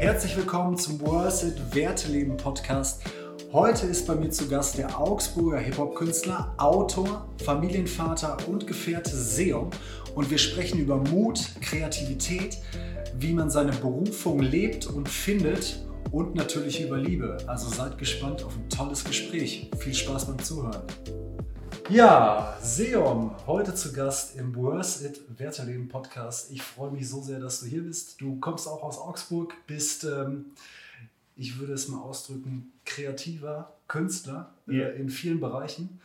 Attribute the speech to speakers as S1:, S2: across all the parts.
S1: Herzlich willkommen zum Worth It Werteleben Podcast. Heute ist bei mir zu Gast der Augsburger Hip-Hop-Künstler, Autor, Familienvater und Gefährte Seom und wir sprechen über Mut, Kreativität, wie man seine Berufung lebt und findet und natürlich über Liebe. Also seid gespannt auf ein tolles Gespräch. Viel Spaß beim Zuhören. Ja, Seom, heute zu Gast im Worth It Werteleben Podcast. Ich freue mich so sehr, dass du hier bist. Du kommst auch aus Augsburg, bist, ähm, ich würde es mal ausdrücken, kreativer Künstler
S2: Ja.
S1: äh, in vielen Bereichen.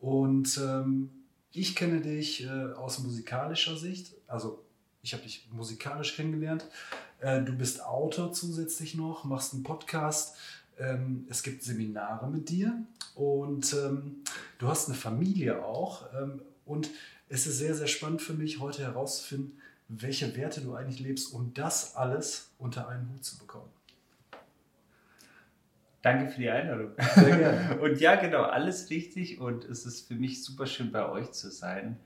S1: Und ähm, ich kenne dich äh, aus musikalischer Sicht. Also, ich habe dich musikalisch kennengelernt. Äh, du bist Autor zusätzlich noch, machst einen Podcast. Ähm, es gibt Seminare mit dir und ähm, du hast eine Familie auch. Ähm, und es ist sehr, sehr spannend für mich, heute herauszufinden, welche Werte du eigentlich lebst, um das alles unter einen Hut zu bekommen.
S2: Danke für die Einladung.
S1: Sehr gerne.
S2: Und ja, genau, alles richtig und es ist für mich super schön bei euch zu sein.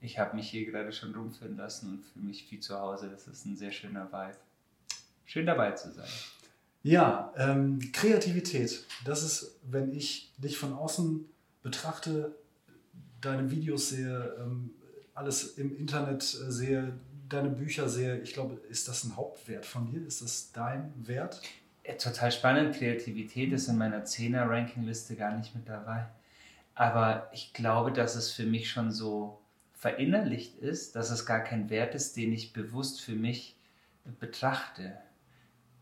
S2: Ich habe mich hier gerade schon rumführen lassen und fühle mich wie zu Hause. Das ist ein sehr schöner Vibe. Schön dabei zu sein.
S1: Ja, ähm, Kreativität. Das ist, wenn ich dich von außen betrachte, deine Videos sehe, ähm, alles im Internet äh, sehe, deine Bücher sehe. Ich glaube, ist das ein Hauptwert von dir? Ist das dein Wert?
S2: Ja, total spannend. Kreativität ist in meiner 10er-Ranking-Liste gar nicht mit dabei. Aber ich glaube, dass es für mich schon so verinnerlicht ist, dass es gar kein Wert ist, den ich bewusst für mich betrachte.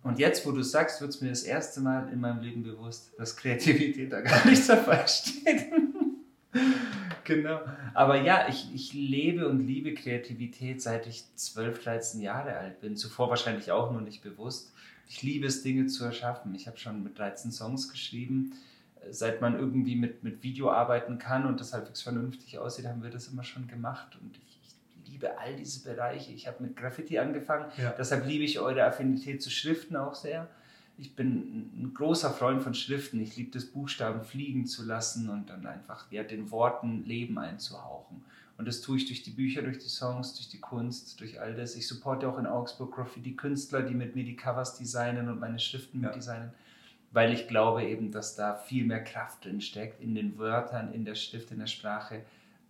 S2: Und jetzt, wo du sagst, wird es mir das erste Mal in meinem Leben bewusst, dass Kreativität da gar nicht dabei steht. genau. Aber ja, ich, ich lebe und liebe Kreativität, seit ich 12, 13 Jahre alt bin. Zuvor wahrscheinlich auch nur nicht bewusst. Ich liebe es, Dinge zu erschaffen. Ich habe schon mit 13 Songs geschrieben. Seit man irgendwie mit, mit Video arbeiten kann und das halbwegs vernünftig aussieht, haben wir das immer schon gemacht. Und ich liebe all diese Bereiche. Ich habe mit Graffiti angefangen.
S1: Ja.
S2: Deshalb liebe ich eure Affinität zu Schriften auch sehr. Ich bin ein großer Freund von Schriften. Ich liebe das Buchstaben fliegen zu lassen und dann einfach ja, den Worten Leben einzuhauchen. Und das tue ich durch die Bücher, durch die Songs, durch die Kunst, durch all das. Ich supporte auch in Augsburg Graffiti-Künstler, die mit mir die Covers designen und meine Schriften
S1: Ja.
S2: mit designen, weil ich glaube eben, dass da viel mehr Kraft drin steckt, in den Wörtern, in der Schrift, in der Sprache,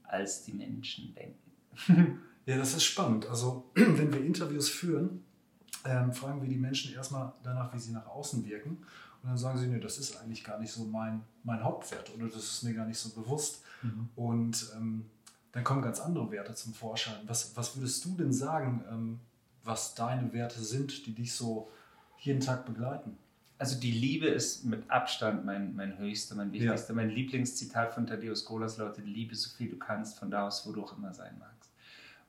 S2: als die Menschen denken.
S1: Ja, das ist spannend. Also, wenn wir Interviews führen, ähm, fragen wir die Menschen erstmal danach, wie sie nach außen wirken. Und dann sagen sie, nee, das ist eigentlich gar nicht so mein, mein Hauptwert oder das ist mir gar nicht so bewusst. Und ähm, dann kommen ganz andere Werte zum Vorschein. Was, was würdest du denn sagen, ähm, was deine Werte sind, die dich so jeden Tag begleiten?
S2: Also die Liebe ist mit Abstand mein, mein höchster, mein wichtigster. Mein Lieblingszitat von Thaddeus Kolas lautet, liebe so viel du kannst, von da aus, wo du auch immer sein magst.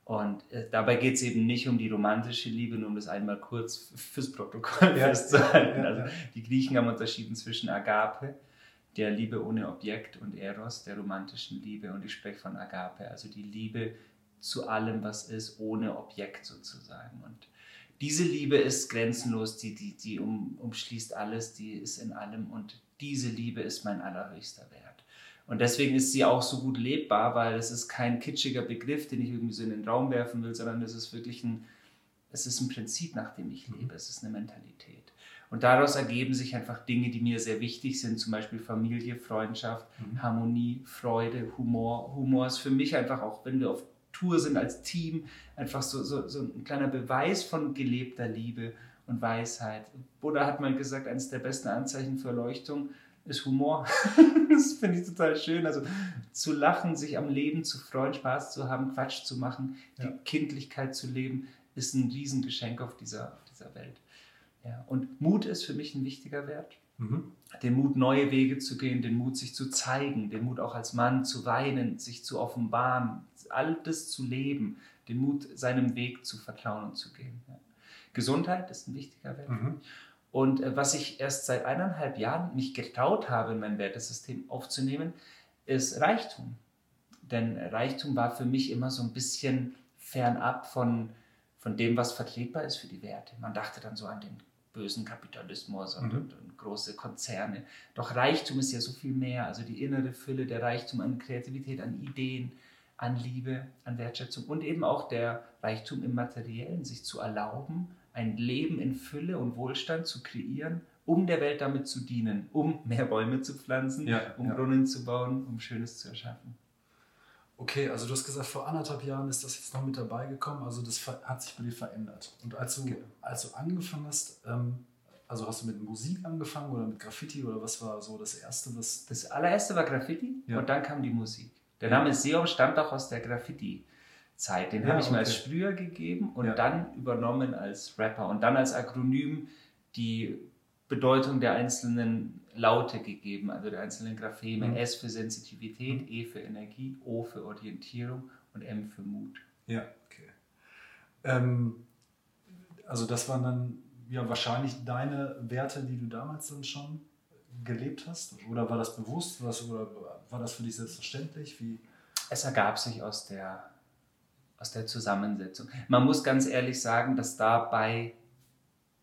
S2: Und äh, dabei geht es eben nicht um die romantische Liebe, nur um das einmal kurz fürs Protokoll
S1: Ja.
S2: festzuhalten. Also die Griechen haben unterschieden zwischen Agape, der Liebe ohne Objekt, und Eros, der romantischen Liebe. Und ich spreche von Agape, also die Liebe zu allem, was ist, ohne Objekt sozusagen. Und diese Liebe ist grenzenlos, die, die, die um, umschließt alles, die ist in allem und diese Liebe ist mein allerhöchster Wert. Und deswegen ist sie auch so gut lebbar, weil es ist kein kitschiger Begriff, den ich irgendwie so in den Raum werfen will, sondern es ist wirklich ein, es ist ein Prinzip, nach dem ich lebe, es ist eine Mentalität. Und daraus ergeben sich einfach Dinge, die mir sehr wichtig sind, zum Beispiel Familie, Freundschaft, Harmonie, Freude, Humor. Humor ist für mich einfach auch, wenn wir auf Tour sind als Team, einfach so, so, so ein kleiner Beweis von gelebter Liebe und Weisheit. Buddha hat mal gesagt, eines der besten Anzeichen für Erleuchtung ist Humor. das finde ich total schön. Also zu lachen, sich am Leben zu freuen, Spaß zu haben, Quatsch zu machen,
S1: Ja.
S2: die Kindlichkeit zu leben, ist ein Riesengeschenk auf dieser, auf dieser Welt. Ja. Und Mut ist für mich ein wichtiger Wert
S1: Mhm.
S2: den Mut, neue Wege zu gehen, den Mut, sich zu zeigen, den Mut auch als Mann zu weinen, sich zu offenbaren, all das zu leben, den Mut, seinem Weg zu vertrauen und zu gehen. Ja. Gesundheit ist ein wichtiger Wert.
S1: Mhm.
S2: Und äh, was ich erst seit eineinhalb Jahren mich getraut habe, in mein Wertesystem aufzunehmen, ist Reichtum. Denn Reichtum war für mich immer so ein bisschen fernab von, von dem, was vertretbar ist für die Werte. Man dachte dann so an den bösen Kapitalismus und,
S1: Mhm.
S2: und, und große Konzerne. Doch Reichtum ist ja so viel mehr. Also die innere Fülle, der Reichtum an Kreativität, an Ideen, an Liebe, an Wertschätzung und eben auch der Reichtum im Materiellen, sich zu erlauben, ein Leben in Fülle und Wohlstand zu kreieren, um der Welt damit zu dienen, um mehr Bäume zu pflanzen,
S1: Ja,
S2: um
S1: ja.
S2: Brunnen zu bauen, um Schönes zu erschaffen.
S1: Okay, also du hast gesagt, vor anderthalb Jahren ist das jetzt noch mit dabei gekommen, also das hat sich bei dir verändert. Und als du,
S2: Genau.
S1: als du angefangen hast, ähm, also hast du mit Musik angefangen oder mit Graffiti oder was war so das Erste, was...
S2: Das allererste war Graffiti
S1: Ja.
S2: und dann kam die Musik. Der. Name Seom stammt auch aus der Graffiti-Zeit. Den
S1: Ja,
S2: habe ich mir
S1: okay.
S2: als Sprüher gegeben und
S1: Ja.
S2: dann übernommen als Rapper und dann als Akronym die Bedeutung der einzelnen Laute gegeben, also der einzelnen Grapheme.
S1: Mhm.
S2: S für Sensitivität, E für Energie, O für Orientierung und M für Mut.
S1: Ja, okay. Ähm, also das waren dann ja wahrscheinlich deine Werte, die du damals dann schon gelebt hast? Oder war das bewusst? Was, oder war das für dich selbstverständlich? Wie?
S2: es ergab sich aus der, aus der Zusammensetzung. Man muss ganz ehrlich sagen, dass dabei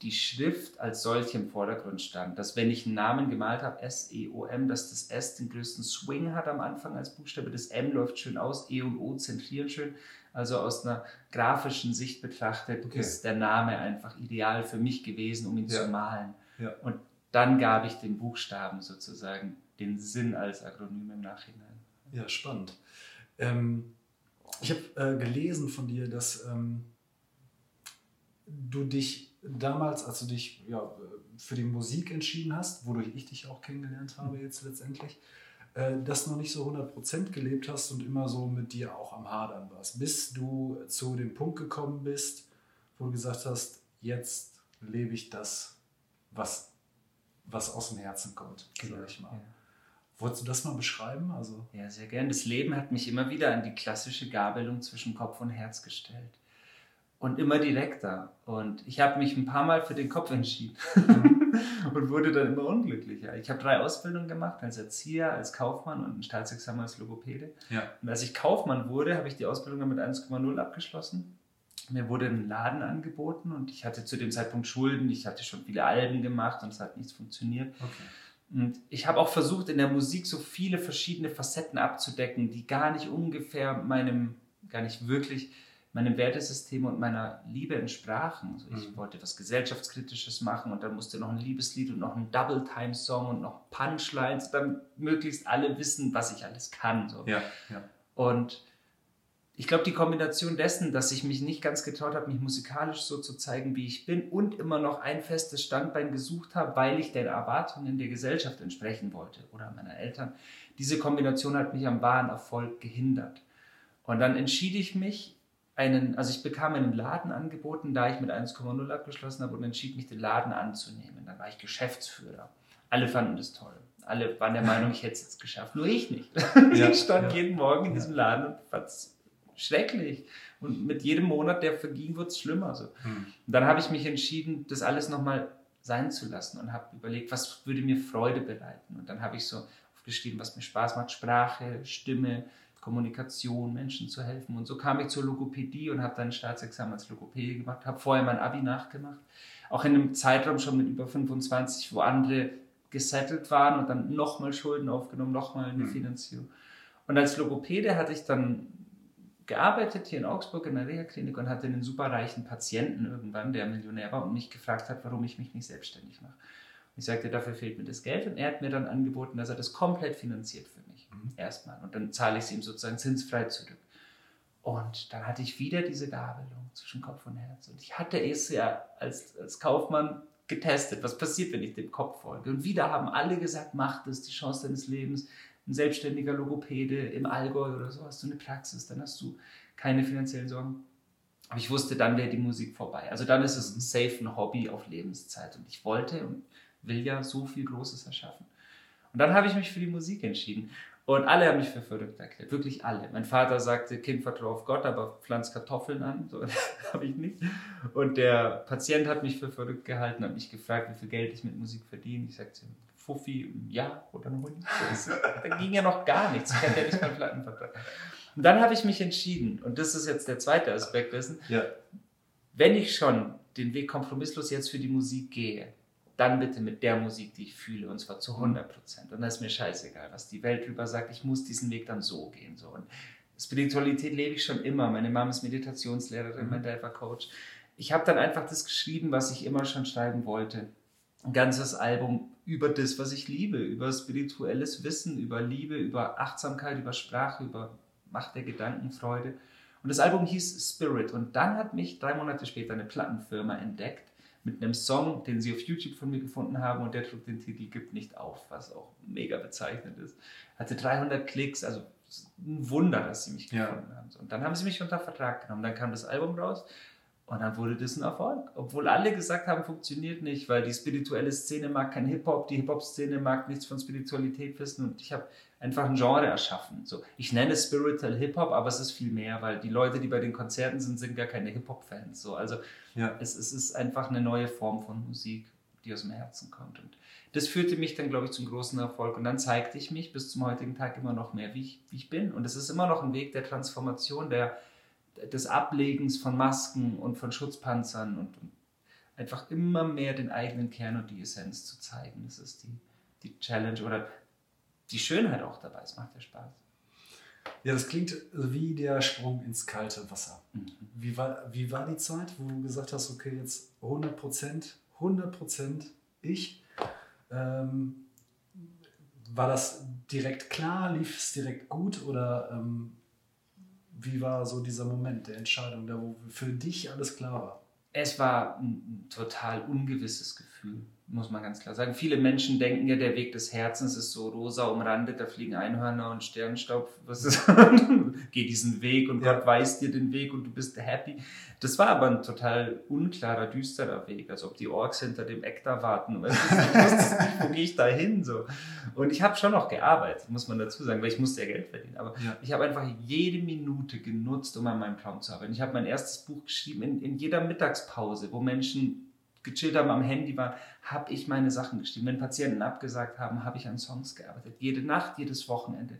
S2: die Schrift als solche im Vordergrund stand. Dass wenn ich einen Namen gemalt habe, S-E-O-M, dass das S den größten Swing hat am Anfang als Buchstabe, das M läuft schön aus, E und O zentrieren schön. Also aus einer grafischen Sicht betrachtet
S1: Okay.
S2: ist der Name einfach ideal für mich gewesen, um ihn
S1: Ja.
S2: zu malen.
S1: Ja.
S2: Und dann gab ich den Buchstaben sozusagen den Sinn als Akronym im Nachhinein.
S1: Ja, spannend. Ähm, ich habe äh, gelesen von dir, dass ähm, du dich damals, als du dich ja, für die Musik entschieden hast, wodurch ich dich auch kennengelernt habe jetzt letztendlich, äh, das noch nicht so 100% gelebt hast und immer so mit dir auch am Hadern warst, bis du zu dem Punkt gekommen bist, wo du gesagt hast, jetzt lebe ich das, was, was aus dem Herzen kommt, sag ich mal.
S2: Ja.
S1: Wolltest du das mal beschreiben? Also,
S2: Ja, sehr gern. Das Leben hat mich immer wieder an die klassische Gabelung zwischen Kopf und Herz gestellt. Und immer direkter. Und ich habe mich ein paar Mal für den Kopf entschieden und wurde dann immer unglücklicher. Ich habe drei Ausbildungen gemacht, als Erzieher, als Kaufmann und ein Staatsexamen als Logopäde.
S1: ja.
S2: Und als ich Kaufmann wurde, habe ich die Ausbildung mit 1,0 abgeschlossen. Mir wurde ein Laden angeboten und ich hatte zu dem Zeitpunkt Schulden. Ich hatte schon viele Alben gemacht und es hat nichts funktioniert.
S1: Okay.
S2: Und ich habe auch versucht, in der Musik so viele verschiedene Facetten abzudecken, die gar nicht ungefähr meinem, gar nicht wirklich meinem Wertesystem und meiner Liebe entsprachen. Also ich
S1: Mhm.
S2: wollte was gesellschaftskritisches machen und dann musste noch ein Liebeslied und noch ein Double-Time-Song und noch Punchlines, damit möglichst alle wissen, was ich alles kann. So.
S1: Ja, ja.
S2: Und ich glaube, die Kombination dessen, dass ich mich nicht ganz getraut habe, mich musikalisch so zu zeigen, wie ich bin und immer noch ein festes Standbein gesucht habe, weil ich den Erwartungen der Gesellschaft entsprechen wollte oder meiner Eltern, diese Kombination hat mich am wahren Erfolg gehindert. Und dann entschied ich mich, einen, also ich bekam einen Laden angeboten, da ich mit 1,0 abgeschlossen habe und entschied mich, den Laden anzunehmen. Dann war ich Geschäftsführer. Alle fanden das toll. Alle waren der Meinung, ich hätte es jetzt geschafft. Nur ich nicht.
S1: Ja,
S2: ich stand
S1: ja.
S2: jeden Morgen in diesem Laden und fand es schrecklich. Und mit jedem Monat, der verging, wurde es schlimmer. So.
S1: Hm.
S2: Und dann habe ich mich entschieden, das alles nochmal sein zu lassen und habe überlegt, was würde mir Freude bereiten. Und dann habe ich so aufgeschrieben, was mir Spaß macht, Sprache, Stimme, Kommunikation, Menschen zu helfen. Und so kam ich zur Logopädie und habe dann ein Staatsexamen als Logopädie gemacht, habe vorher mein Abi nachgemacht. Auch in einem Zeitraum schon mit über 25, wo andere gesettelt waren und dann nochmal Schulden aufgenommen, nochmal eine
S1: Mhm.
S2: Finanzierung. Und als Logopäde hatte ich dann gearbeitet hier in Augsburg in der Reha-Klinik und hatte einen superreichen Patienten irgendwann, der Millionär war und mich gefragt hat, warum ich mich nicht selbstständig mache. Und ich sagte, dafür fehlt mir das Geld und er hat mir dann angeboten, dass er das komplett finanziert für mich.
S1: Mhm.
S2: Erstmal. Und dann zahle ich es ihm sozusagen zinsfrei zurück. Und dann hatte ich wieder diese Gabelung zwischen Kopf und Herz. Und ich hatte es ja als, als Kaufmann getestet, was passiert, wenn ich dem Kopf folge. Und wieder haben alle gesagt, mach das, die Chance deines Lebens. Ein selbstständiger Logopäde im Allgäu oder so, hast du eine Praxis, dann hast du keine finanziellen Sorgen. Aber ich wusste, dann wäre die Musik vorbei. Also dann ist es ein safe ein Hobby auf Lebenszeit. Und ich wollte und will ja so viel Großes erschaffen. Und dann habe ich mich für die Musik entschieden. Und alle haben mich für verrückt erklärt, wirklich alle. Mein Vater sagte, Kind, vertraue auf Gott, aber pflanz Kartoffeln an. So, habe ich nicht. Und der Patient hat mich für verrückt gehalten, hat mich gefragt, wie viel Geld ich mit Musik verdiene. Ich sagte, Fuffi Jahr oder ein Hund. Da ging ja noch gar nichts. Ich hatte ja nicht mal einen Plattenvertrag. Und dann habe ich mich entschieden, und das ist jetzt der zweite Aspekt dessen,
S1: Ja.
S2: wenn ich schon den Weg kompromisslos jetzt für die Musik gehe, dann bitte mit der Musik, die ich fühle, und zwar zu 100 Prozent. Und das ist mir scheißegal, was die Welt drüber sagt. Ich muss diesen Weg dann so gehen. So. Und Spiritualität lebe ich schon immer. Meine Mama ist Meditationslehrerin,
S1: Mhm.
S2: mein war Coach. ich habe dann einfach das geschrieben, was ich immer schon schreiben wollte. Ein ganzes Album über das, was ich liebe, über spirituelles Wissen, über Liebe, über Achtsamkeit, über Sprache, über Macht der Gedankenfreude. Und das Album hieß Spirit. Und dann hat mich drei Monate später eine Plattenfirma entdeckt mit einem Song, den sie auf YouTube von mir gefunden haben und der trug den Titel Gibt nicht auf, was auch mega bezeichnend ist. Hatte 300 Klicks, also ein Wunder, dass sie mich gefunden ja. haben. Und dann haben sie mich unter Vertrag genommen. Dann kam das Album raus und dann wurde das ein Erfolg. Obwohl alle gesagt haben, funktioniert nicht, weil die spirituelle Szene mag kein Hip-Hop, die Hip-Hop-Szene mag nichts von Spiritualität wissen und ich habe einfach ein Genre erschaffen. So, ich nenne es Spiritual Hip-Hop, aber es ist viel mehr, weil die Leute, die bei den Konzerten sind, sind gar keine Hip-Hop-Fans. So, also ja. es, es ist einfach eine neue Form von Musik, die aus dem Herzen kommt. Und das führte mich dann, glaube ich, zum großen Erfolg. Und dann zeigte ich mich bis zum heutigen Tag immer noch mehr, wie ich, wie ich bin. Und es ist immer noch ein Weg der Transformation, der des Ablegens von Masken und von Schutzpanzern und, und, einfach immer mehr den eigenen Kern und die Essenz zu zeigen. Das ist die, die Challenge oder die Schönheit auch dabei. Es macht ja Spaß.
S1: Ja, das klingt wie der Sprung ins kalte Wasser. Mhm. Wie, war, wie war die Zeit, wo du gesagt hast, okay, jetzt 100 Prozent, 100 Prozent ich? Ähm, war das direkt klar? Lief es direkt gut oder ähm, wie war so dieser Moment der Entscheidung, da wo für dich alles klar war?
S2: Es war ein total ungewisses Gefühl muss man ganz klar sagen. Viele Menschen denken ja, der Weg des Herzens ist so rosa umrandet, da fliegen Einhörner und Sternstaub. Was ist? Geh diesen Weg und ja. Gott weiß dir den Weg und du bist happy. Das war aber ein total unklarer, düsterer Weg, als ob die Orks hinter dem Eck da warten. Weißt du, wo gehe ich da hin? So. Und ich habe schon noch gearbeitet, muss man dazu sagen, weil ich musste ja Geld verdienen. Aber ja. ich habe einfach jede Minute genutzt, um an meinem Traum zu arbeiten. Ich habe mein erstes Buch geschrieben in, in jeder Mittagspause, wo Menschen gechillt haben, am Handy waren, habe ich meine Sachen geschrieben. Wenn Patienten abgesagt haben, habe ich an Songs gearbeitet. Jede Nacht, jedes Wochenende,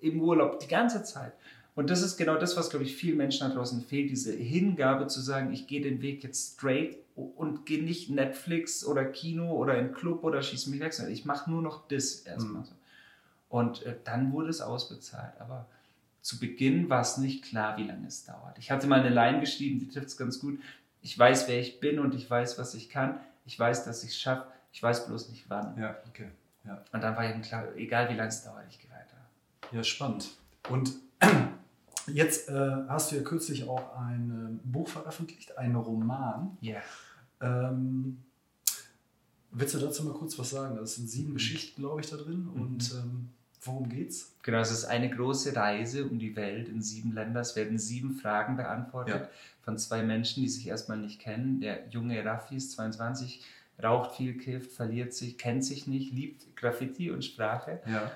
S2: im Urlaub, die ganze Zeit. Und das ist genau das, was, glaube ich, vielen Menschen da draußen fehlt, diese Hingabe zu sagen, ich gehe den Weg jetzt straight und gehe nicht Netflix oder Kino oder in Club oder schieße mich weg, sondern ich mache nur noch das erstmal mhm. Und äh, dann wurde es ausbezahlt. Aber zu Beginn war es nicht klar, wie lange es dauert. Ich hatte mal eine Line geschrieben, die trifft es ganz gut ich weiß, wer ich bin und ich weiß, was ich kann. Ich weiß, dass ich es schaffe. Ich weiß bloß nicht wann.
S1: Ja, okay. Ja.
S2: Und dann war eben klar, egal wie lange es dauert, ich gehe weiter.
S1: Ja, spannend. Und jetzt äh, hast du ja kürzlich auch ein äh, Buch veröffentlicht, einen Roman.
S2: Ja.
S1: Ähm, willst du dazu mal kurz was sagen? Das sind sieben mhm. Geschichten, glaube ich, da drin. Mhm. Und ähm, worum geht's?
S2: Genau, es ist eine große Reise um die Welt in sieben Ländern. Es werden sieben Fragen beantwortet. Ja von zwei Menschen, die sich erstmal nicht kennen. Der junge Raffi ist 22, raucht viel, kifft, verliert sich, kennt sich nicht, liebt Graffiti und Sprache.
S1: Ja.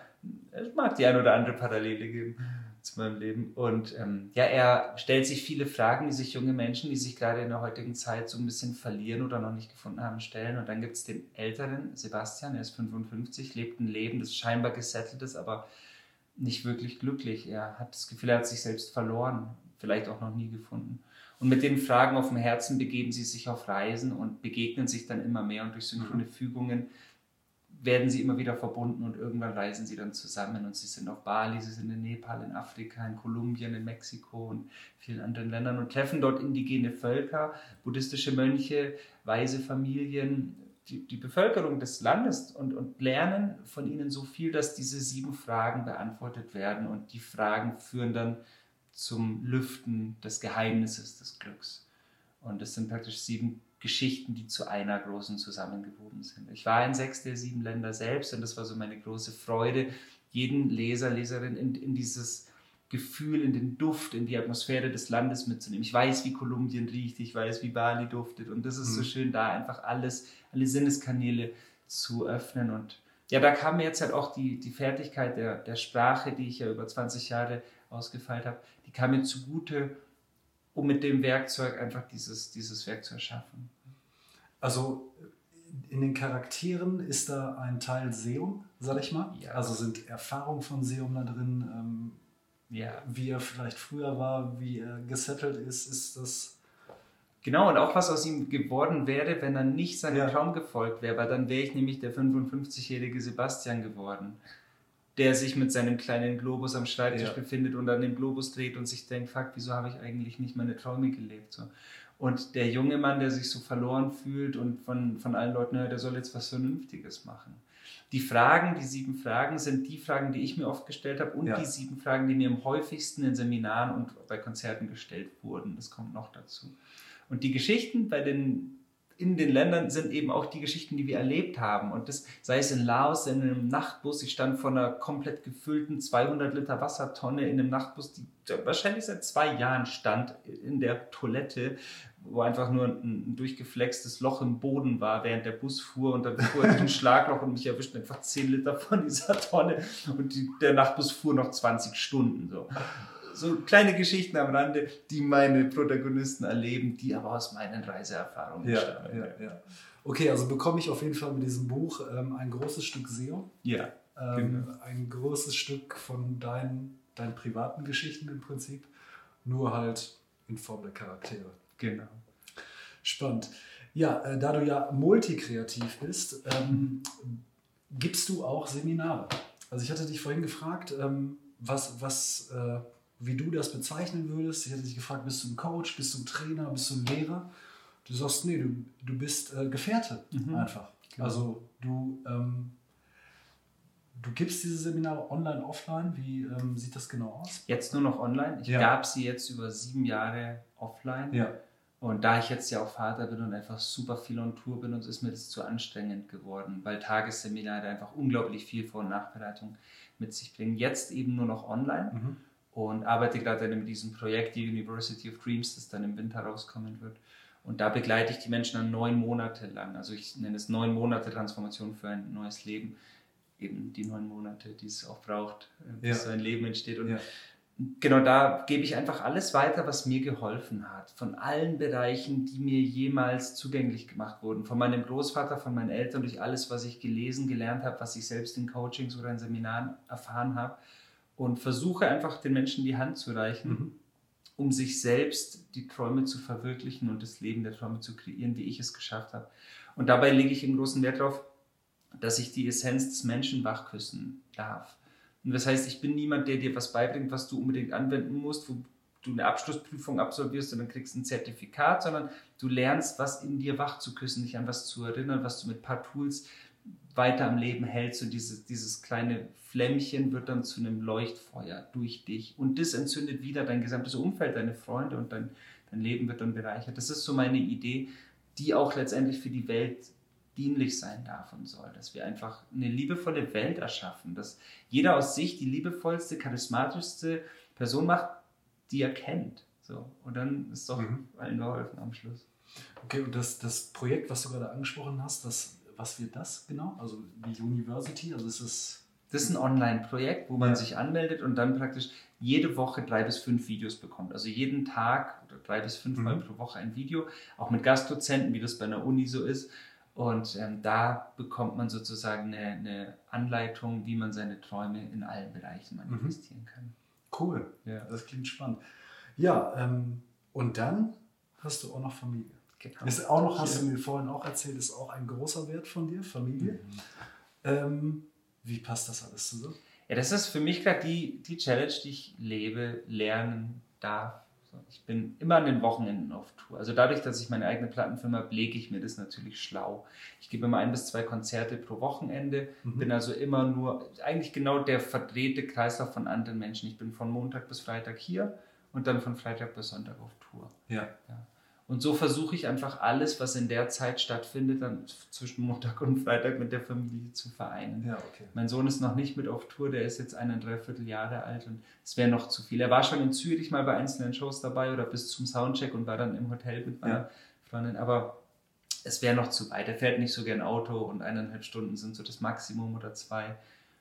S2: Es mag die ein oder andere Parallele geben zu meinem Leben. Und ähm, ja, er stellt sich viele Fragen, die sich junge Menschen, die sich gerade in der heutigen Zeit so ein bisschen verlieren oder noch nicht gefunden haben, stellen. Und dann gibt es den älteren Sebastian, er ist 55, lebt ein Leben, das scheinbar gesettelt ist, aber nicht wirklich glücklich. Er hat das Gefühl, er hat sich selbst verloren, vielleicht auch noch nie gefunden. Und mit den Fragen auf dem Herzen begeben sie sich auf Reisen und begegnen sich dann immer mehr. Und durch synchrone mhm. Fügungen werden sie immer wieder verbunden und irgendwann reisen sie dann zusammen. Und sie sind auf Bali, sie sind in Nepal, in Afrika, in Kolumbien, in Mexiko und vielen anderen Ländern und treffen dort indigene Völker, buddhistische Mönche, weise Familien, die, die Bevölkerung des Landes und, und lernen von ihnen so viel, dass diese sieben Fragen beantwortet werden. Und die Fragen führen dann zum Lüften des Geheimnisses des Glücks. Und es sind praktisch sieben Geschichten, die zu einer großen zusammengewoben sind. Ich war in sechs der sieben Länder selbst und das war so meine große Freude, jeden Leser, Leserin in, in dieses Gefühl, in den Duft, in die Atmosphäre des Landes mitzunehmen. Ich weiß, wie Kolumbien riecht, ich weiß, wie Bali duftet und das ist mhm. so schön, da einfach alles, alle Sinneskanäle zu öffnen und ja, da kam mir jetzt halt auch die, die Fertigkeit der, der Sprache, die ich ja über 20 Jahre ausgefeilt habe, die kam mir zugute, um mit dem Werkzeug einfach dieses, dieses Werk zu erschaffen.
S1: Also in den Charakteren ist da ein Teil Seum, sag ich mal. Ja. Also sind Erfahrungen von Seum da drin, ähm, ja. wie er vielleicht früher war, wie er gesettelt ist, ist das.
S2: Genau, und auch was aus ihm geworden wäre, wenn er nicht seinem ja. Traum gefolgt wäre, weil dann wäre ich nämlich der 55-jährige Sebastian geworden der sich mit seinem kleinen Globus am Schreibtisch ja. befindet und an dem Globus dreht und sich denkt, fuck, wieso habe ich eigentlich nicht meine Träume gelebt? So. Und der junge Mann, der sich so verloren fühlt und von, von allen Leuten hört, der soll jetzt was Vernünftiges machen. Die Fragen, die sieben Fragen, sind die Fragen, die ich mir oft gestellt habe und ja. die sieben Fragen, die mir am häufigsten in Seminaren und bei Konzerten gestellt wurden. Das kommt noch dazu. Und die Geschichten bei den in den Ländern sind eben auch die Geschichten, die wir erlebt haben. Und das sei es in Laos, in einem Nachtbus. Ich stand vor einer komplett gefüllten 200 Liter Wassertonne in einem Nachtbus, die wahrscheinlich seit zwei Jahren stand, in der Toilette, wo einfach nur ein, durchgeflextes Loch im Boden war, während der Bus fuhr. Und dann fuhr ich ein Schlagloch und mich erwischt einfach 10 Liter von dieser Tonne. Und die, der Nachtbus fuhr noch 20 Stunden. So so kleine Geschichten am Rande, die meine Protagonisten erleben, die aber aus meinen Reiseerfahrungen
S1: ja, stammen. Ja, ja. Okay, also bekomme ich auf jeden Fall mit diesem Buch ähm, ein großes Stück SEO.
S2: Ja.
S1: Ähm, genau. Ein großes Stück von deinen, deinen privaten Geschichten im Prinzip, nur halt in Form der Charaktere.
S2: Genau.
S1: Spannend. Ja, äh, da du ja multikreativ bist, ähm, gibst du auch Seminare. Also ich hatte dich vorhin gefragt, ähm, was, was äh, wie du das bezeichnen würdest. Ich hätte dich gefragt, bist du ein Coach, bist du ein Trainer, bist du ein Lehrer? Du sagst, nee, du, du bist äh, Gefährte mhm. einfach. Genau. Also du, ähm, du gibst diese Seminare online, offline. Wie ähm, sieht das genau aus?
S2: Jetzt nur noch online. Ich ja. gab sie jetzt über sieben Jahre offline.
S1: Ja.
S2: Und da ich jetzt ja auch Vater bin und einfach super viel on Tour bin, ist mir das zu anstrengend geworden, weil Tagesseminare einfach unglaublich viel Vor- und Nachbereitung mit sich bringen. Jetzt eben nur noch online. Mhm und arbeite gerade mit diesem Projekt, die University of Dreams, das dann im Winter rauskommen wird. Und da begleite ich die Menschen dann neun Monate lang. Also ich nenne es neun Monate Transformation für ein neues Leben. Eben die neun Monate, die es auch braucht, äh, bis ja. so ein Leben entsteht. Und ja. genau da gebe ich einfach alles weiter, was mir geholfen hat. Von allen Bereichen, die mir jemals zugänglich gemacht wurden. Von meinem Großvater, von meinen Eltern, durch alles, was ich gelesen, gelernt habe, was ich selbst in Coachings oder in Seminaren erfahren habe und versuche einfach den Menschen die Hand zu reichen, mhm. um sich selbst die Träume zu verwirklichen und das Leben der Träume zu kreieren, wie ich es geschafft habe. Und dabei lege ich einen großen Wert darauf, dass ich die Essenz des Menschen wachküssen darf. Und das heißt, ich bin niemand, der dir was beibringt, was du unbedingt anwenden musst, wo du eine Abschlussprüfung absolvierst und dann kriegst ein Zertifikat, sondern du lernst, was in dir wach zu küssen, dich an was zu erinnern, was du mit ein paar Tools weiter am Leben hältst und dieses, dieses kleine Flämmchen wird dann zu einem Leuchtfeuer durch dich und das entzündet wieder dein gesamtes Umfeld, deine Freunde und dein, dein Leben wird dann bereichert. Das ist so meine Idee, die auch letztendlich für die Welt dienlich sein darf und soll, dass wir einfach eine liebevolle Welt erschaffen, dass jeder aus sich die liebevollste, charismatischste Person macht, die er kennt. So. Und dann ist doch mhm. allen geholfen am Schluss.
S1: Okay, und das, das Projekt, was du gerade angesprochen hast, das was wird das genau? Also die University, also ist es.
S2: Das ist ein Online-Projekt, wo man ja. sich anmeldet und dann praktisch jede Woche drei bis fünf Videos bekommt. Also jeden Tag oder drei bis fünf Mal mhm. pro Woche ein Video, auch mit Gastdozenten, wie das bei einer Uni so ist. Und ähm, da bekommt man sozusagen eine, eine, Anleitung, wie man seine Träume in allen Bereichen mhm. manifestieren mhm. kann.
S1: Cool, ja, das klingt spannend. Ja, ähm, und dann hast du auch noch Familie. Genau. Ist auch noch, hast du mir vorhin auch erzählt, ist auch ein großer Wert von dir, Familie. Mhm. Ähm, wie passt das alles zusammen?
S2: Ja, das ist für mich gerade die, die Challenge, die ich lebe, lernen darf. Ich bin immer an den Wochenenden auf Tour. Also dadurch, dass ich meine eigene Plattenfirma habe, lege ich mir das natürlich schlau. Ich gebe immer ein bis zwei Konzerte pro Wochenende, mhm. bin also immer nur, eigentlich genau der verdrehte Kreislauf von anderen Menschen. Ich bin von Montag bis Freitag hier und dann von Freitag bis Sonntag auf Tour.
S1: Ja. ja.
S2: Und so versuche ich einfach alles, was in der Zeit stattfindet, dann zwischen Montag und Freitag mit der Familie zu vereinen.
S1: Ja, okay.
S2: Mein Sohn ist noch nicht mit auf Tour, der ist jetzt ein Dreiviertel Jahre alt und es wäre noch zu viel. Er war schon in Zürich mal bei einzelnen Shows dabei oder bis zum Soundcheck und war dann im Hotel mit meiner ja. Freundin, aber es wäre noch zu weit. Er fährt nicht so gern Auto und eineinhalb Stunden sind so das Maximum oder zwei.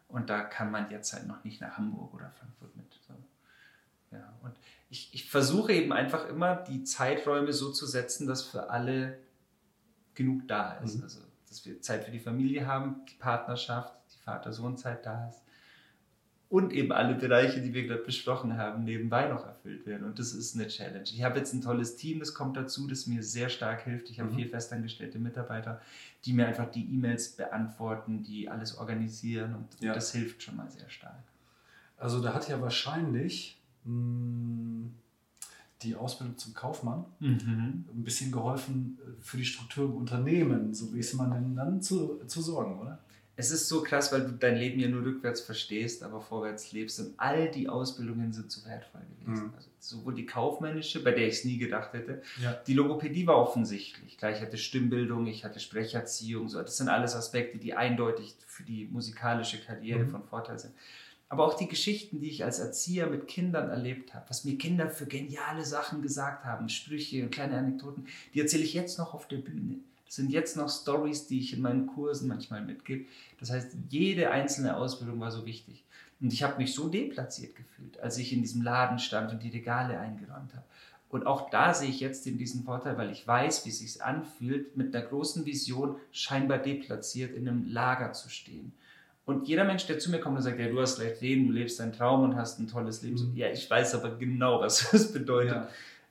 S2: Und da kann man jetzt halt noch nicht nach Hamburg oder Frankfurt mit. So. Ja, und ich, ich versuche eben einfach immer die Zeiträume so zu setzen, dass für alle genug da ist. Mhm. Also, dass wir Zeit für die Familie haben, die Partnerschaft, die Vater-Sohn-Zeit da ist. Und eben alle Bereiche, die wir gerade besprochen haben, nebenbei noch erfüllt werden. Und das ist eine Challenge. Ich habe jetzt ein tolles Team, das kommt dazu, das mir sehr stark hilft. Ich habe mhm. vier festangestellte Mitarbeiter, die mir einfach die E-Mails beantworten, die alles organisieren. Und ja. das hilft schon mal sehr stark.
S1: Also da hat ja wahrscheinlich hm, die Ausbildung zum Kaufmann. Mhm. Ein bisschen geholfen äh, für die Struktur im Unternehmen, so wie es man denn dann zu, zu sorgen, oder?
S2: Es ist so krass, weil du dein Leben ja nur rückwärts verstehst, aber vorwärts lebst. Und all die Ausbildungen sind so wertvoll gewesen. Mhm. Also sowohl die kaufmännische, bei der ich es nie gedacht hätte, ja. die Logopädie war offensichtlich. Klar, ich hatte Stimmbildung, ich hatte Sprecherziehung. So. Das sind alles Aspekte, die eindeutig für die musikalische Karriere mhm. von Vorteil sind aber auch die Geschichten, die ich als Erzieher mit Kindern erlebt habe, was mir Kinder für geniale Sachen gesagt haben, Sprüche und kleine Anekdoten, die erzähle ich jetzt noch auf der Bühne. Das sind jetzt noch Stories, die ich in meinen Kursen manchmal mitgebe. Das heißt, jede einzelne Ausbildung war so wichtig. Und ich habe mich so deplatziert gefühlt, als ich in diesem Laden stand und die Regale eingeräumt habe. Und auch da sehe ich jetzt in diesen Vorteil, weil ich weiß, wie es sich anfühlt, mit einer großen Vision scheinbar deplatziert in einem Lager zu stehen. Und jeder Mensch, der zu mir kommt und sagt, ja, du hast leicht reden, du lebst deinen Traum und hast ein tolles Leben. Mhm. Ja, ich weiß aber genau, was das bedeutet, ja.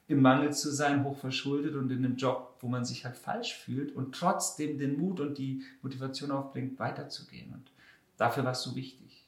S2: im Mangel zu sein, hochverschuldet und in einem Job, wo man sich halt falsch fühlt und trotzdem den Mut und die Motivation aufbringt, weiterzugehen. Und dafür warst du wichtig.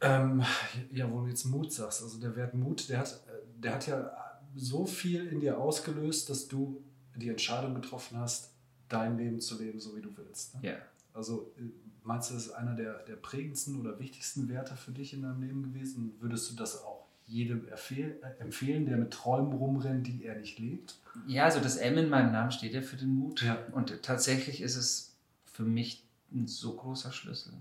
S1: Ähm, ja, wo du jetzt Mut sagst, also der Wert Mut, der hat, der hat ja so viel in dir ausgelöst, dass du die Entscheidung getroffen hast, dein Leben zu leben, so wie du willst.
S2: Ne? Ja.
S1: Also äh, Meinst du, das ist einer der, der prägendsten oder wichtigsten Werte für dich in deinem Leben gewesen? Würdest du das auch jedem äh, empfehlen, der mit Träumen rumrennt, die er nicht lebt?
S2: Ja, also das M in meinem Namen steht ja für den Mut. Ja. Und tatsächlich ist es für mich ein so großer Schlüssel.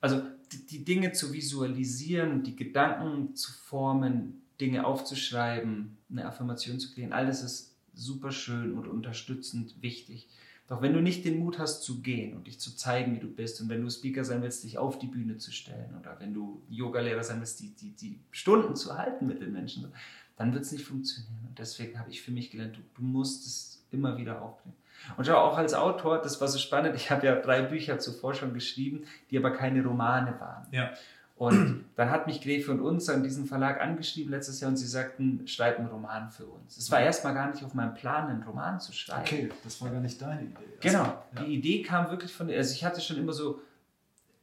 S2: Also die, die Dinge zu visualisieren, die Gedanken zu formen, Dinge aufzuschreiben, eine Affirmation zu kreieren, alles ist super schön und unterstützend wichtig. Doch wenn du nicht den Mut hast zu gehen und dich zu zeigen, wie du bist, und wenn du Speaker sein willst, dich auf die Bühne zu stellen, oder wenn du Yogalehrer sein willst, die, die, die Stunden zu halten mit den Menschen, dann wird es nicht funktionieren. Und deswegen habe ich für mich gelernt, du, du musst es immer wieder aufbringen. Und schau, auch als Autor, das war so spannend, ich habe ja drei Bücher zuvor schon geschrieben, die aber keine Romane waren.
S1: Ja.
S2: Und dann hat mich Gräfe und uns an diesen Verlag angeschrieben letztes Jahr und sie sagten, schreib einen Roman für uns. Es war erstmal gar nicht auf meinem Plan, einen Roman zu schreiben.
S1: Okay, das war gar nicht deine Idee.
S2: Genau, also, ja. die Idee kam wirklich von, also ich hatte schon immer so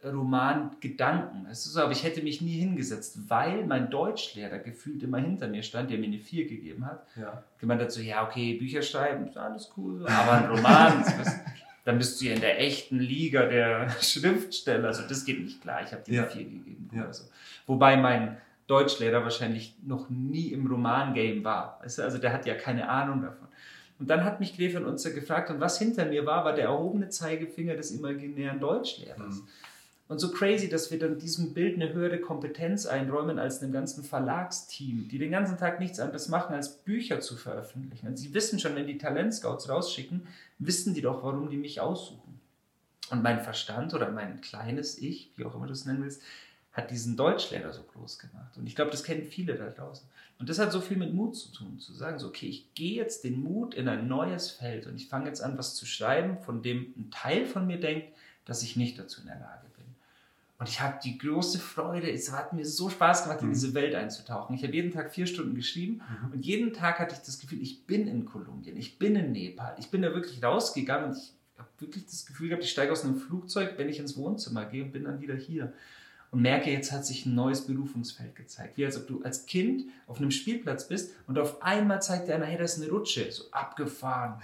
S2: Romangedanken. So, aber ich hätte mich nie hingesetzt, weil mein Deutschlehrer gefühlt immer hinter mir stand, der mir eine 4 gegeben hat.
S1: Ja.
S2: Gemeint hat so, ja, okay, Bücher schreiben, alles cool, aber ein Roman, dann bist du ja in der echten Liga der Schriftsteller. Also das geht nicht klar. Ich habe dir ja. vier gegeben. Ja. Also. Wobei mein Deutschlehrer wahrscheinlich noch nie im Roman-Game war. Also der hat ja keine Ahnung davon. Und dann hat mich Gräfin Unzer gefragt, und was hinter mir war, war der erhobene Zeigefinger des imaginären Deutschlehrers. Mhm. Und so crazy, dass wir dann diesem Bild eine höhere Kompetenz einräumen als einem ganzen Verlagsteam, die den ganzen Tag nichts anderes machen, als Bücher zu veröffentlichen. Und sie wissen schon, wenn die Talentscouts rausschicken, wissen die doch, warum die mich aussuchen. Und mein Verstand oder mein kleines Ich, wie auch immer du es nennen willst, hat diesen Deutschlehrer so groß gemacht. Und ich glaube, das kennen viele da draußen. Und das hat so viel mit Mut zu tun, zu sagen, so, okay, ich gehe jetzt den Mut in ein neues Feld und ich fange jetzt an, was zu schreiben, von dem ein Teil von mir denkt, dass ich nicht dazu in der Lage bin. Und ich habe die große Freude, es hat mir so Spaß gemacht, in mhm. diese Welt einzutauchen. Ich habe jeden Tag vier Stunden geschrieben mhm. und jeden Tag hatte ich das Gefühl, ich bin in Kolumbien, ich bin in Nepal. Ich bin da wirklich rausgegangen und ich habe wirklich das Gefühl gehabt, ich steige aus einem Flugzeug, wenn ich ins Wohnzimmer gehe und bin dann wieder hier. Und merke, jetzt hat sich ein neues Berufungsfeld gezeigt. Wie als ob du als Kind auf einem Spielplatz bist und auf einmal zeigt dir einer, hey, das ist eine Rutsche, so abgefahren.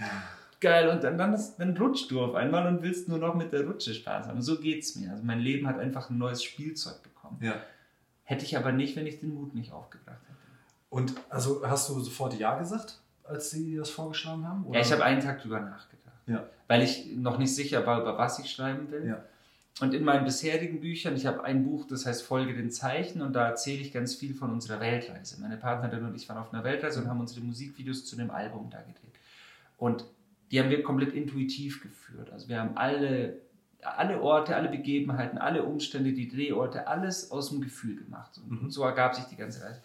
S2: Geil. Und dann, dann, ist, dann rutscht du auf einmal und willst nur noch mit der Rutsche Spaß haben. So geht es mir. Also mein Leben hat einfach ein neues Spielzeug bekommen.
S1: Ja.
S2: Hätte ich aber nicht, wenn ich den Mut nicht aufgebracht hätte.
S1: Und also hast du sofort Ja gesagt, als sie das vorgeschlagen haben?
S2: Oder? Ja, ich habe einen Tag drüber nachgedacht.
S1: Ja.
S2: Weil ich noch nicht sicher war, über was ich schreiben will.
S1: Ja.
S2: Und in meinen bisherigen Büchern, ich habe ein Buch, das heißt Folge den Zeichen und da erzähle ich ganz viel von unserer Weltreise. Meine Partnerin und ich waren auf einer Weltreise und haben unsere Musikvideos zu dem Album da gedreht. Und die haben wir komplett intuitiv geführt. Also wir haben alle, alle Orte, alle Begebenheiten, alle Umstände, die Drehorte, alles aus dem Gefühl gemacht. Und mhm. so ergab sich die ganze Reise.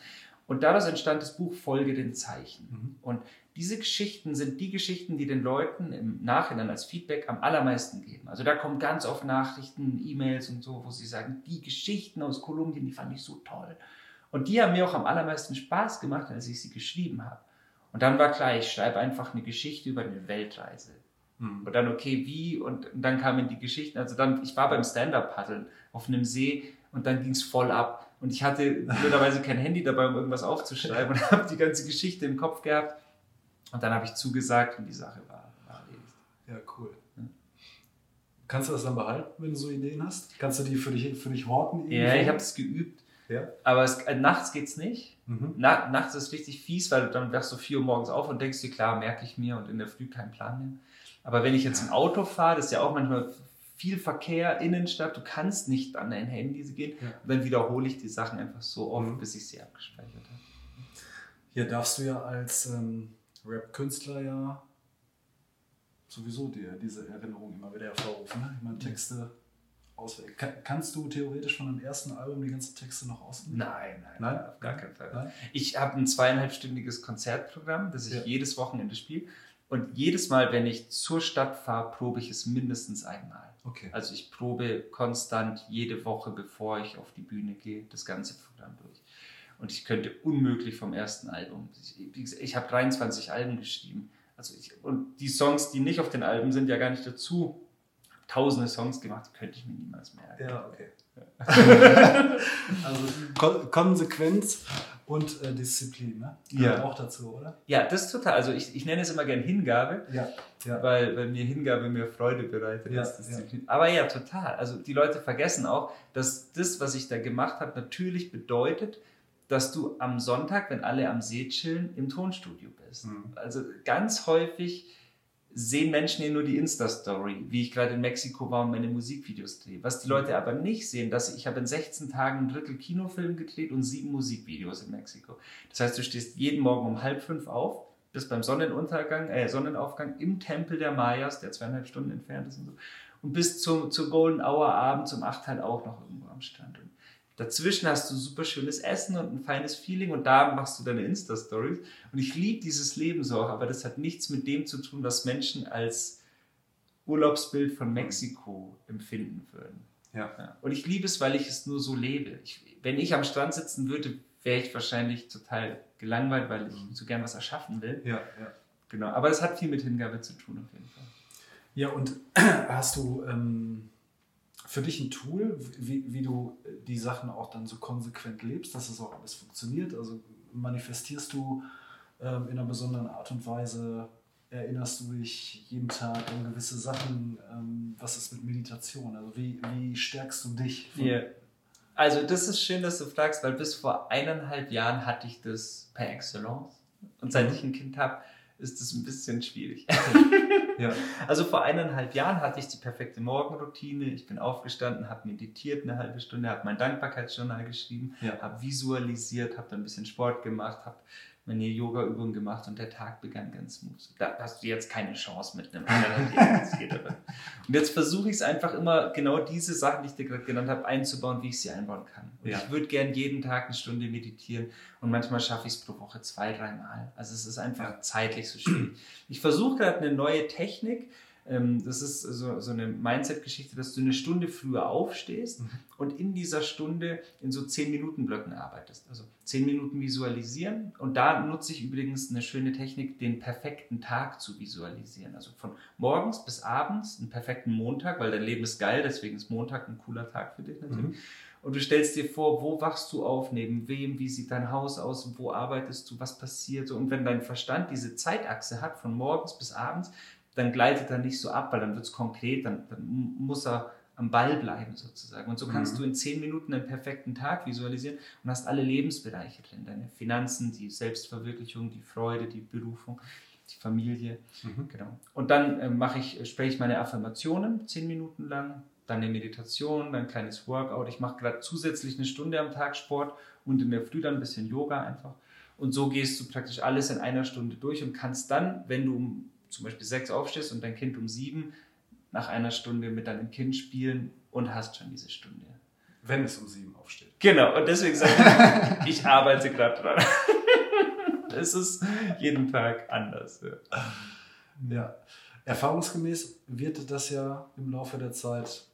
S2: Und daraus entstand das Buch Folge den Zeichen. Mhm. Und diese Geschichten sind die Geschichten, die den Leuten im Nachhinein als Feedback am allermeisten geben. Also da kommen ganz oft Nachrichten, E-Mails und so, wo sie sagen, die Geschichten aus Kolumbien, die fand ich so toll. Und die haben mir auch am allermeisten Spaß gemacht, als ich sie geschrieben habe. Und dann war klar, ich schreibe einfach eine Geschichte über eine Weltreise. Mhm. Und dann, okay, wie? Und, und dann kamen die Geschichten. Also dann, ich war beim Stand-Up-Paddeln auf einem See und dann ging es voll ab. Und ich hatte blöderweise kein Handy dabei, um irgendwas aufzuschreiben und habe die ganze Geschichte im Kopf gehabt. Und dann habe ich zugesagt und die Sache war, war erledigt.
S1: Ja, cool. Kannst du das dann behalten, wenn du so Ideen hast? Kannst du die für dich, für dich horten?
S2: Ja, ich habe es geübt.
S1: Ja.
S2: Aber es, äh, nachts geht's nicht.
S1: Mhm.
S2: Na, nachts ist richtig fies, weil du dann wachst du 4 Uhr morgens auf und denkst dir, klar, merke ich mir und in der Früh keinen Plan mehr. Aber wenn ich jetzt ein Auto fahre, das ist ja auch manchmal viel Verkehr, Innenstadt, du kannst nicht an dein Handy gehen.
S1: Ja.
S2: Und dann wiederhole ich die Sachen einfach so oft,
S1: Mhm.
S2: bis ich sie abgespeichert habe.
S1: Hier darfst du ja als ähm, Rap-Künstler ja sowieso dir diese Erinnerung immer wieder hervorrufen. Ne? Ich meine, Texte auswählen. Kann, kannst du theoretisch von dem ersten Album die ganzen Texte noch auswendig?
S2: Nein, nein,
S1: Nein?
S2: auf gar keinen Fall.
S1: Nein?
S2: Ich habe ein zweieinhalbstündiges Konzertprogramm, das ich
S1: Ja.
S2: jedes Wochenende spiele. Und jedes Mal, wenn ich zur Stadt fahre, probe ich es mindestens einmal.
S1: Okay.
S2: Also ich probe konstant jede Woche, bevor ich auf die Bühne gehe, das ganze Programm durch. Und ich könnte unmöglich vom ersten Album. Ich, ich habe 23 Alben geschrieben. Also ich, und die Songs, die nicht auf den Alben sind, ja gar nicht dazu. Tausende Songs gemacht, könnte ich mir niemals merken.
S1: Ja, okay. also Kon Konsequenz und äh, Disziplin, ne?
S2: Ja.
S1: Gehört auch dazu, oder?
S2: Ja, das ist total. Also ich, ich nenne es immer gern Hingabe.
S1: Ja. ja.
S2: weil, weil mir Hingabe mehr Freude bereitet
S1: Ja,
S2: als Disziplin. Aber ja, total. Also die Leute vergessen auch, dass das, was ich da gemacht habe, natürlich bedeutet, dass du am Sonntag, wenn alle am See chillen, im Tonstudio bist.
S1: Mhm.
S2: Also ganz häufig sehen Menschen hier nur die Insta-Story, wie ich gerade in Mexiko war und meine Musikvideos drehe. Was die Leute aber nicht sehen, dass ich, habe in 16 Tagen ein Drittel Kinofilm gedreht und sieben Musikvideos in Mexiko. Das heißt, du stehst jeden Morgen um halb fünf auf, bist beim Sonnenuntergang, äh, Sonnenaufgang im Tempel der Mayas, der zweieinhalb Stunden entfernt ist und so, und bis zum, zur Golden Hour abends um acht halt auch noch irgendwo am Strand. Und dazwischen hast du super schönes Essen und ein feines Feeling und da machst du deine Insta-Stories. Und ich liebe dieses Leben so auch, aber das hat nichts mit dem zu tun, was Menschen als Urlaubsbild von Mexiko empfinden würden.
S1: Ja.
S2: Ja. Und ich liebe es, weil ich es nur so lebe. Ich, wenn ich am Strand sitzen würde, wäre ich wahrscheinlich total gelangweilt, weil ich so gern was erschaffen will.
S1: Ja, ja.
S2: Genau. Aber es hat viel mit Hingabe zu tun, auf jeden Fall.
S1: Ja, und hast du ähm, für dich ein Tool, wie, wie du die Sachen auch dann so konsequent lebst, dass es auch alles funktioniert? Also manifestierst du ähm, in einer besonderen Art und Weise, erinnerst du dich jeden Tag an gewisse Sachen? Ähm, was ist mit Meditation? Also wie, wie stärkst du dich?
S2: Ja. Also das ist schön, dass du fragst, weil bis vor eineinhalb Jahren hatte ich das per Excellence. Und seit
S1: Mhm.
S2: ich ein Kind habe, ist das ein bisschen schwierig.
S1: Ja.
S2: Also vor eineinhalb Jahren hatte ich die perfekte Morgenroutine. Ich bin aufgestanden, habe meditiert eine halbe Stunde, habe mein Dankbarkeitsjournal geschrieben,
S1: Ja.
S2: habe visualisiert, habe dann ein bisschen Sport gemacht, habe meine Yoga-Übung gemacht und der Tag begann ganz smooth. Da hast du jetzt keine Chance mit einem aber. Und jetzt versuche ich es einfach immer, genau diese Sachen, die ich dir gerade genannt habe, einzubauen, wie ich sie einbauen kann. Und
S1: Ja.
S2: ich würde gern jeden Tag eine Stunde meditieren und manchmal schaffe ich es pro Woche zwei, dreimal. Also es ist einfach zeitlich so schwierig. Ich versuche gerade eine neue Technik. Ähm, Das ist so, so eine Mindset-Geschichte, dass du eine Stunde früher aufstehst
S1: Mhm.
S2: und in dieser Stunde in so 10-Minuten-Blöcken arbeitest. Also 10 Minuten visualisieren. Und da nutze ich übrigens eine schöne Technik, den perfekten Tag zu visualisieren. Also von morgens bis abends einen perfekten Montag, weil dein Leben ist geil, deswegen ist Montag ein cooler Tag für dich natürlich.
S1: Mhm.
S2: Und du stellst dir vor, wo wachst du auf, neben wem, wie sieht dein Haus aus, wo arbeitest du, was passiert. Und wenn dein Verstand diese Zeitachse hat, von morgens bis abends, dann gleitet er nicht so ab, weil dann wird es konkret, dann, dann muss er am Ball bleiben sozusagen. Und so kannst
S1: Mhm.
S2: du in zehn Minuten einen perfekten Tag visualisieren und hast alle Lebensbereiche drin. Deine Finanzen, die Selbstverwirklichung, die Freude, die Berufung, die Familie.
S1: Mhm.
S2: Genau. Und dann äh, mache ich, spreche ich meine Affirmationen zehn Minuten lang, dann eine Meditation, dann ein kleines Workout. Ich mache gerade zusätzlich eine Stunde am Tag Sport und in der Früh dann ein bisschen Yoga einfach. Und so gehst du praktisch alles in einer Stunde durch und kannst dann, wenn du um zum Beispiel sechs aufstehst und dein Kind um sieben, nach einer Stunde mit deinem Kind spielen und hast schon diese Stunde.
S1: Wenn es um sieben aufsteht.
S2: Genau, und deswegen sage ich, ich arbeite gerade dran. Es ist jeden Tag anders. Ja.
S1: Ja. Erfahrungsgemäß wird das ja im Laufe der Zeit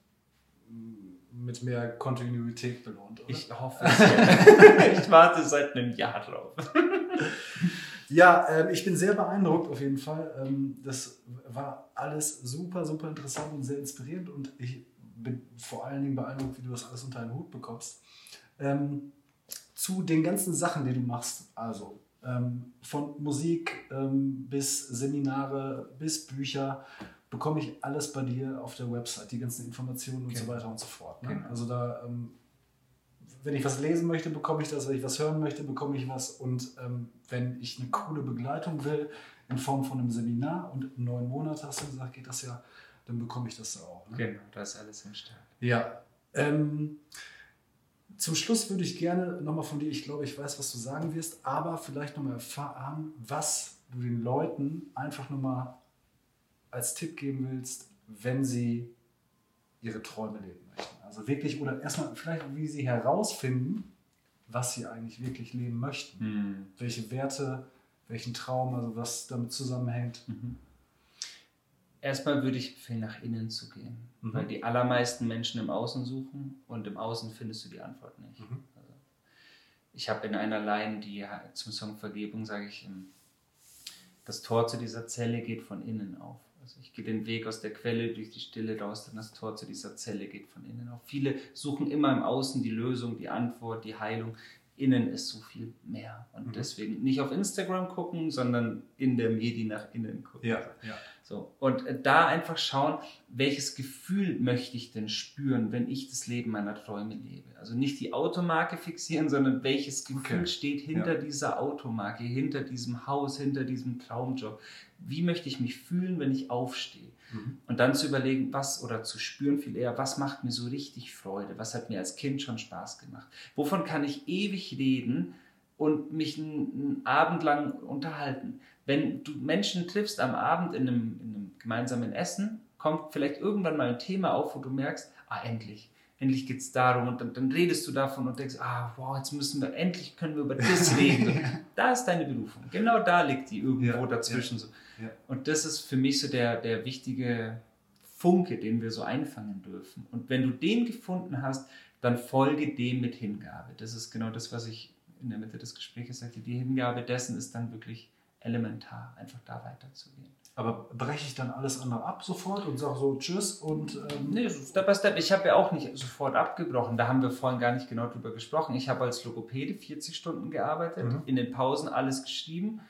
S1: mit mehr Kontinuität belohnt, oder?
S2: Ich hoffe es. ich warte seit einem Jahr drauf.
S1: Ja, ähm, ich bin sehr beeindruckt auf jeden Fall. Ähm, das war alles super, super interessant und sehr inspirierend und ich bin vor allen Dingen beeindruckt, wie du das alles unter einen Hut bekommst. Ähm, zu den ganzen Sachen, die du machst, also ähm, von Musik ähm, bis Seminare bis Bücher, bekomme ich alles bei dir auf der Website, die ganzen Informationen und okay. so weiter und so fort. Ne? Genau. Also da, ähm, wenn ich was lesen möchte, bekomme ich das, wenn ich was hören möchte, bekomme ich was und ähm, wenn ich eine coole Begleitung will, in Form von einem Seminar und neun Monate hast du gesagt, geht das ja, dann bekomme ich das auch.
S2: Ne? Genau, da ist alles im Start.
S1: Ja. Ähm, zum Schluss würde ich gerne nochmal von dir, ich glaube, ich weiß, was du sagen wirst, aber vielleicht nochmal erfahren, was du den Leuten einfach nochmal als Tipp geben willst, wenn sie ihre Träume leben möchten. Also wirklich, oder erstmal vielleicht, wie sie herausfinden, was sie eigentlich wirklich leben möchten. Hm. Welche Werte, welchen Traum, also was damit zusammenhängt. Mhm.
S2: Erstmal würde ich empfehlen, nach innen zu gehen, mhm. weil die allermeisten Menschen im Außen suchen und im Außen findest du die Antwort nicht. Mhm. Also ich habe in einer Line, die zum Song Vergebung, sage ich, das Tor zu dieser Zelle geht von innen auf. Also ich gehe den Weg aus der Quelle durch die Stille raus, dann das Tor zu dieser Zelle geht von innen auf. Viele suchen immer im Außen die Lösung, die Antwort, die Heilung innen ist so viel mehr. Und mhm. deswegen nicht auf Instagram gucken, sondern in der Medi nach innen gucken.
S1: Ja, ja.
S2: So. Und äh, da einfach schauen, welches Gefühl möchte ich denn spüren, wenn ich das Leben meiner Träume lebe. Also nicht die Automarke fixieren, sondern welches Gefühl okay. steht hinter ja. dieser Automarke, hinter diesem Haus, hinter diesem Traumjob. Wie möchte ich mich fühlen, wenn ich aufstehe? Mhm. Und dann zu überlegen, was oder zu spüren viel eher, was macht mir so richtig Freude, was hat mir als Kind schon Spaß gemacht, wovon kann ich ewig reden und mich einen, einen Abend lang unterhalten. Wenn du Menschen triffst am Abend in einem, in einem gemeinsamen Essen, kommt vielleicht irgendwann mal ein Thema auf, wo du merkst, ah, endlich, endlich geht es darum und dann, dann, redest du davon und denkst, ah, wow, jetzt müssen wir, endlich können wir über das reden. da ist deine Berufung. Genau da liegt die irgendwo ja, dazwischen. Ja. So. Ja. Und das ist für mich so der, der wichtige Funke, den wir so einfangen dürfen. Und wenn du den gefunden hast, dann folge dem mit Hingabe. Das ist genau das, was ich in der Mitte des Gesprächs sagte. Die Hingabe dessen ist dann wirklich elementar, einfach da weiterzugehen.
S1: Aber breche ich dann alles andere ab sofort und sage so Tschüss und.
S2: Ähm nee, Step by Step. Ich habe ja auch nicht sofort abgebrochen. Da haben wir vorhin gar nicht genau drüber gesprochen. Ich habe als Logopäde 40 Stunden gearbeitet, mhm. in den Pausen alles geschrieben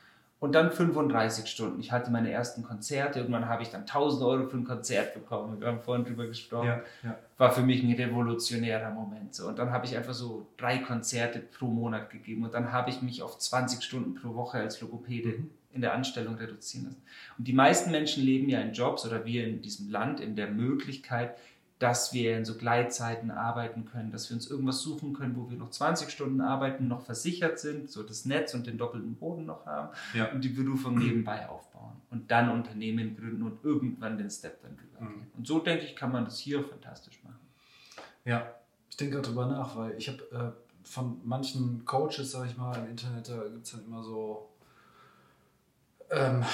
S2: und dann 35 Stunden. Ich hatte meine ersten Konzerte. Irgendwann habe ich dann 1000 Euro für ein Konzert bekommen. Wir haben vorhin drüber gesprochen. Ja, ja. War für mich ein revolutionärer Moment. So. Und dann habe ich einfach so drei Konzerte pro Monat gegeben. Und dann habe ich mich auf 20 Stunden pro Woche als Logopäde mhm. In der Anstellung reduzieren lassen. Und die meisten Menschen leben ja in Jobs oder wir in diesem Land in der Möglichkeit, dass wir in so Gleitzeiten arbeiten können, dass wir uns irgendwas suchen können, wo wir noch 20 Stunden arbeiten, noch versichert sind, so das Netz und den doppelten Boden noch haben ja. und die Berufung nebenbei aufbauen und dann Unternehmen gründen und irgendwann den Step dann drüber gehen. Mhm. Und so denke ich, kann man das hier fantastisch machen.
S1: Ja, ich denke darüber nach, weil ich habe äh, von manchen Coaches, sage ich mal, im Internet, da gibt es dann immer so ähm,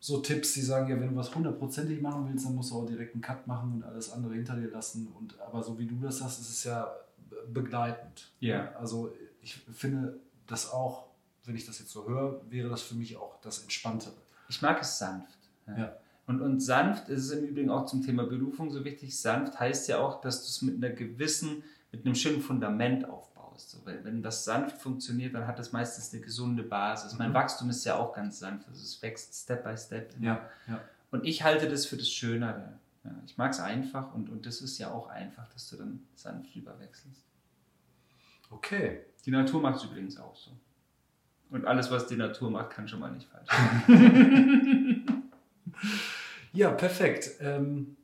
S1: so Tipps, die sagen, ja, wenn du was hundertprozentig machen willst, dann musst du auch direkt einen Cut machen und alles andere hinter dir lassen. Und, aber so wie du das sagst, ist es ja begleitend.
S2: Ja.
S1: Also ich finde das auch, wenn ich das jetzt so höre, wäre das für mich auch das Entspanntere.
S2: Ich mag es sanft. Ja. ja. Und, und sanft ist es im Übrigen auch zum Thema Berufung so wichtig. Sanft heißt ja auch, dass du es mit einer gewissen, mit einem schönen Fundament aufbaust So, wenn, wenn das sanft funktioniert, dann hat das meistens eine gesunde Basis. Mhm. Mein Wachstum ist ja auch ganz sanft, also es wächst Step by Step.
S1: Ja, ja.
S2: Und ich halte das für das Schönere. Ja, ich mag es einfach und, und das ist ja auch einfach, dass du dann sanft rüberwechselst.
S1: Okay.
S2: Die Natur macht es übrigens auch so. Und alles, was die Natur macht, kann schon mal nicht falsch sein.
S1: ja, perfekt. Ähm,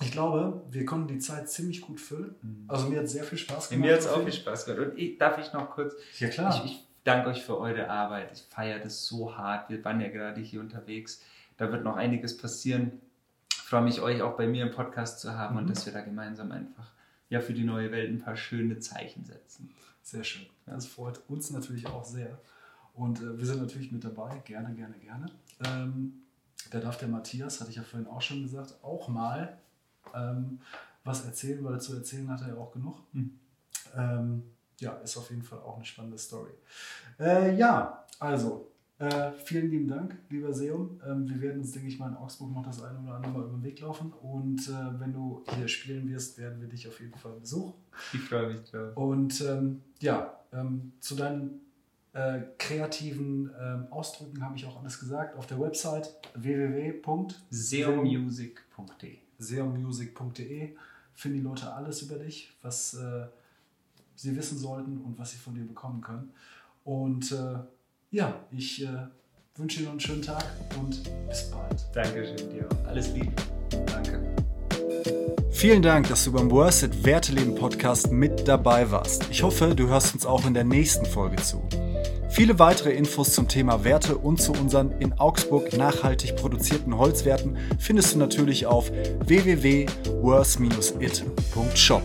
S1: ich glaube, wir konnten die Zeit ziemlich gut füllen. Mhm. Also mir hat sehr viel Spaß
S2: gemacht. Mir hat es auch viel Spaß gemacht. Und ich, darf ich noch kurz?
S1: Ja klar.
S2: Ich, ich danke euch für eure Arbeit. Ich feiere das so hart. Wir waren ja gerade hier unterwegs. Da wird noch einiges passieren. Ich freue mich, euch auch bei mir im Podcast zu haben mhm. und dass wir da gemeinsam einfach ja, für die neue Welt ein paar schöne Zeichen setzen.
S1: Sehr schön. Das freut uns natürlich auch sehr. Und äh, wir sind natürlich mit dabei. Gerne, gerne, gerne. Ähm, da darf der Matthias, hatte ich ja vorhin auch schon gesagt, auch mal ähm, was erzählen, weil zu erzählen hat er ja auch genug. Mhm. Ähm, ja, ist auf jeden Fall auch eine spannende Story. Äh, ja, also Äh, vielen lieben Dank, lieber Seum. Ähm, wir werden uns, denke ich mal, in Augsburg noch das eine oder andere Mal über den Weg laufen. Und äh, wenn du hier spielen wirst, werden wir dich auf jeden Fall besuchen.
S2: Ich freue mich drauf.
S1: Und ähm, ja, ähm, zu deinen äh, kreativen ähm, Ausdrücken habe ich auch alles gesagt. Auf der Website www.seomusic.de seomusic.de finden die Leute alles über dich, was äh, sie wissen sollten und was sie von dir bekommen können. Und äh, ja, ich äh, wünsche Ihnen einen schönen Tag und bis bald.
S2: Dankeschön dir. Alles Liebe. Danke.
S1: Vielen Dank, dass du beim Worsted Werteleben Podcast mit dabei warst. Ich hoffe, du hörst uns auch in der nächsten Folge zu. Viele weitere Infos zum Thema Werte und zu unseren in Augsburg nachhaltig produzierten Holzwerten findest du natürlich auf www.worth-it.shop.